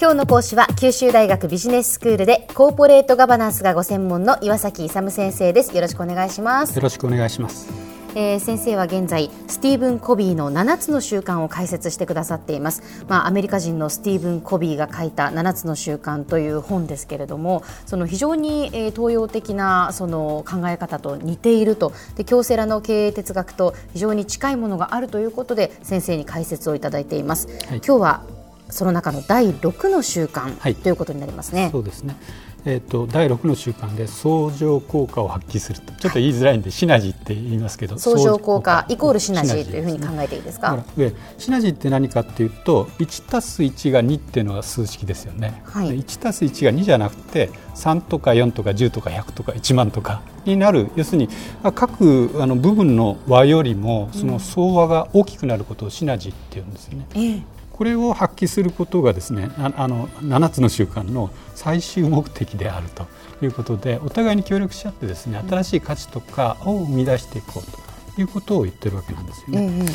今日の講師は九州大学ビジネススクールでコーポレートガバナンスがご専門の岩崎勇先生です。よろしくお願いします。よろしくお願いします。えー、先生は現在スティーブン・コビーの7つの習慣を解説してくださっています、まあ、アメリカ人のスティーブン・コビーが書いた7つの習慣という本ですけれどもその非常に、えー、東洋的なその考え方と似ていると。で京セラの経営哲学と非常に近いものがあるということで先生に解説をいただいています、はい、今日はその中の第6の習慣、はい、ということになりますね。そうですね。えーと、第6の習慣で相乗効果を発揮すると。ちょっと言いづらいんで、シナジーって言いますけど相乗効果イコールシナジーというふうに考えていいですか？でシナジーって何かっていうと1たす1が2っていうのが数式ですよね、はい、1たす1が2じゃなくて3とか4とか10とか100とか1万とかになる。要するに各あの部分の和よりもその相和が大きくなることをシナジーっていうんですよね。うんこれを発揮することがですねあの7つの習慣の最終目的であるということでお互いに協力し合ってですね新しい価値とかを生み出していこうということを言ってるわけなんですよね。うんうん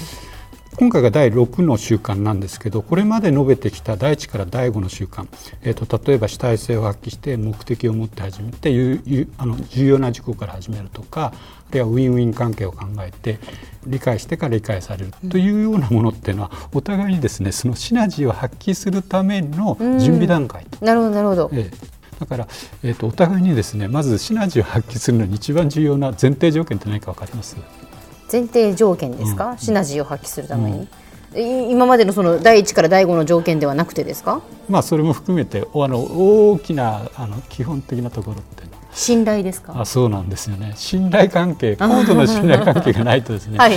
今回が第6の習慣なんですけどこれまで述べてきた第1から第5の習慣、えーと、例えば主体性を発揮して目的を持って始めてあの重要な事項から始めるとかあるいはウィンウィン関係を考えて理解してから理解されるというようなものっていうのはお互いにですねそのシナジーを発揮するための準備段階と。なるほどなるほど、えーだから、えーと、とお互いにですねまずシナジーを発揮するのに一番重要な前提条件って何か分かります？前提条件ですか、うん、シナジーを発揮するために、うん、今までのその第一から第五の条件ではなくてですか？まあそれも含めてあの大きなあの基本的なところ信頼ですか？あそうなんですよね。信頼関係 高度な信頼関係がないとですね、はい、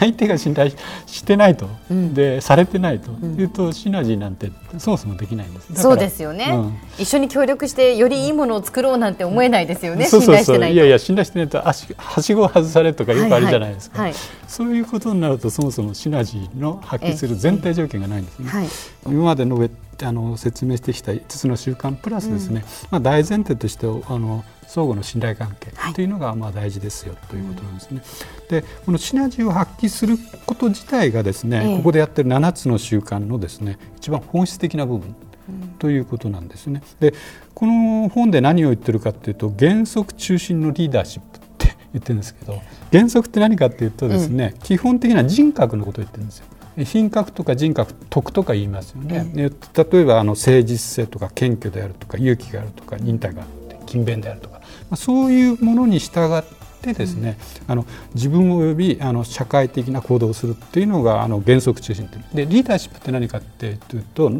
相手が信頼してないと、うん、でされてないと。いうと、シナジーなんてそもそもできないんです。そうですよね、うん、一緒に協力してよりいいものを作ろうなんて思えないですよね、うん、信頼してないいやいや信頼してないとはしごを外されとかよくあるじゃないですか、はいはい、そういうことになるとそもそもシナジーの発揮する前提条件がないんですね、はい、今まで述べあの説明してきた5つの習慣プラスですね、まあ、大前提としてあの相互の信頼関係というのがまあ大事ですよということなんですね。でこのシナジーを発揮すること自体がですね、ここでやってる7つの習慣のですね一番本質的な部分ということなんですね。でこの本で何を言ってるかというと原則中心のリーダーシップって言ってるんですけど原則って何かっていうとですね、基本的な人格のことを言ってるんですよ。品格とか人格徳とか言いますよね、例えばあの誠実性とか謙虚であるとか勇気があるとか忍耐があって勤勉であるとか。そういうものに従ってですね、うん、あの自分及びあの社会的な行動をするっていうのがあの原則中心でリーダーシップって何かっていうと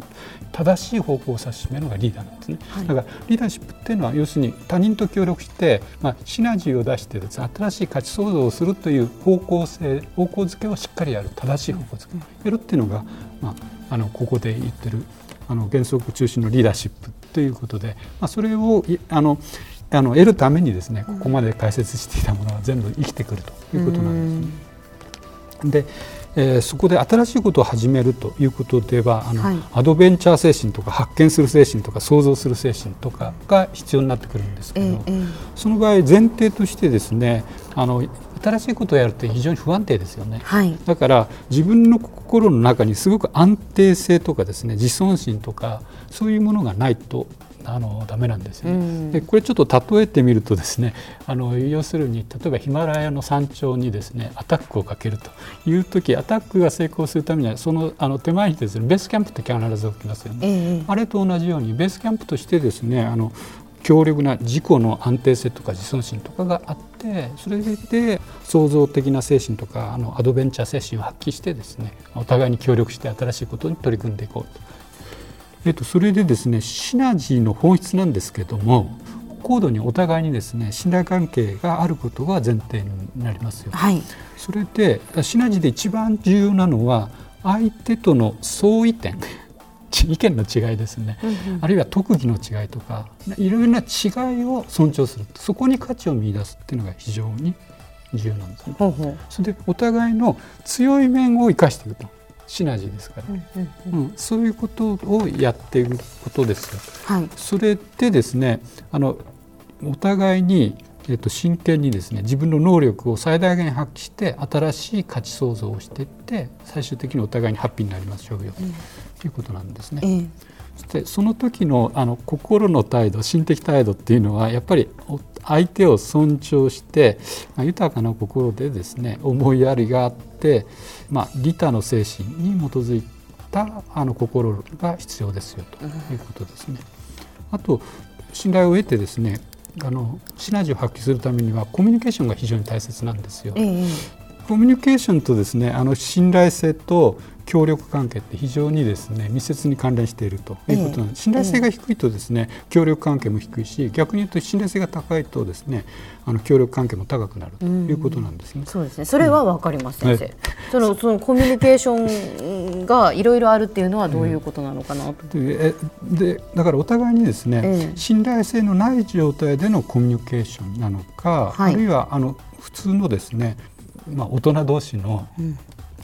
正しい方向を指し示るのがリーダーなんですね、はい、だからリーダーシップっていうのは要するに他人と協力して、まあ、シナジーを出してです、ね、新しい価値創造をするという方向性方向づけをしっかりやる正しい方向づけをやるっていうのが、まあ、あのここで言ってるあの原則中心のリーダーシップということで、まあ、それをあのあの得るためにですねここまで解説していたものは全部生きてくるということなんです、ね。で、えー、そこで新しいことを始めるということではあの、はい、アドベンチャー精神とか発見する精神とか想像する精神とかが必要になってくるんですけど、えー、その場合前提としてですねあの新しいことをやるって非常に不安定ですよね、はい、だから自分の心の中にすごく安定性とかですね自尊心とかそういうものがないとあのダメなんですよ、ね、でこれちょっと例えてみるとですねあの要するに例えばヒマラヤの山頂にですねアタックをかけるという時アタックが成功するためにはそのあの手前にですねベースキャンプって必ず起きますよね、えー、あれと同じようにベースキャンプとしてですねあの強力な自己の安定性とか自尊心とかがあってそれで創造的な精神とかあのアドベンチャー精神を発揮してですねお互いに協力して新しいことに取り組んでいこうとえっと、それでですねシナジーの本質なんですけども高度にお互いにですね信頼関係があることが前提になりますよ。はい、それでシナジーで一番重要なのは相手との相違点 意見の違いですね、うんうん、あるいは特技の違いとかいろいろな違いを尊重するそこに価値を見出すっていうのが非常に重要なんですね。ほうほうそれでお互いの強い面を生かしていくと。シナジーですから、うん、うん、そういうことをやっていることですよ。はい、それでですねあのお互いにえー、と真剣にですね自分の能力を最大限発揮して新しい価値創造をしていって最終的にお互いにハッピーになりましょうよ、うん、ということなんですね。えー、そしてその時のあの心の態度心的態度っていうのはやっぱり相手を尊重して、まあ、豊かな心でですね思いやりがあって、まあ、利他の精神に基づいたあの心が必要ですよということですね。あと信頼を得てですねあのシナジーを発揮するためにはコミュニケーションが非常に大切なんですよ。コミュニケーションとですねあの信頼性と協力関係って非常にですね密接に関連しているということなんです、信頼性が低いとですね協力関係も低いし逆に言うと信頼性が高いとですねあの協力関係も高くなるということなんですね。うそうですね。それはわかります、先生、そのそのコミュニケーションがいろいろあるっていうのはどういうことなのかなと。ででだからお互いにですね、信頼性のない状態でのコミュニケーションなのか、はい、あるいはあの普通のですねまあ、大人同士の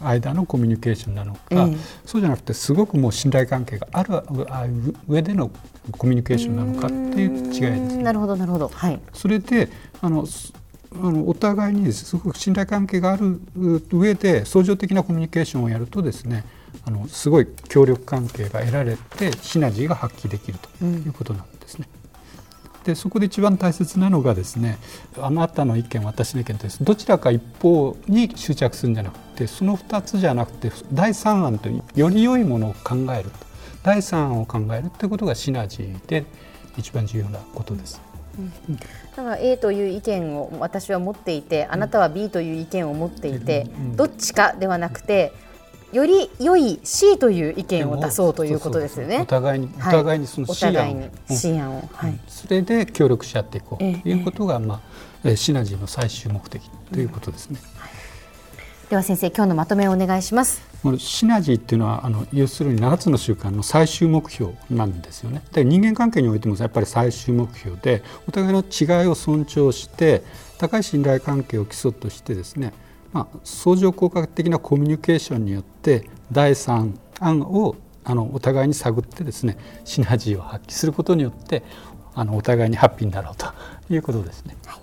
間のコミュニケーションなのか、うん、そうじゃなくてすごくもう信頼関係がある上でのコミュニケーションなのかっていう違いです、ね、なるほどなるほど、はい、それであのあのお互いにすごく信頼関係がある上で相乗的なコミュニケーションをやるとですねあのすごい協力関係が得られてシナジーが発揮できるということなんですね。うんでそこで一番大切なのがですねあなたの意見私の意見ですどちらか一方に執着するんじゃなくてその2つじゃなくて第3案というより良いものを考えると。第3案を考えるということがシナジーで一番重要なことです。うん、だから A という意見を私は持っていてあなたは B という意見を持っていて、どっちかではなくてより良い C という意見を出そうということですよね。お互いに、お互いにその C 案を、C 案を、はい、それで協力し合っていこうということが、まあ、シナジーの最終目的ということですね。では先生今日のまとめをお願いします。シナジーっていうのはあの要するに7つの習慣の最終目標なんですよね。で人間関係においてもやっぱり最終目標でお互いの違いを尊重して高い信頼関係を基礎としてですねまあ、相乗効果的なコミュニケーションによって第三案をあのお互いに探ってですねシナジーを発揮することによってあのお互いにハッピーになろうということですね。はい。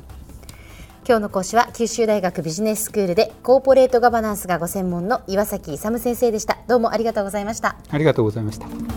今日の講師は九州大学ビジネススクールでコーポレートガバナンスがご専門の岩崎勇先生でした。どうもありがとうございました。ありがとうございました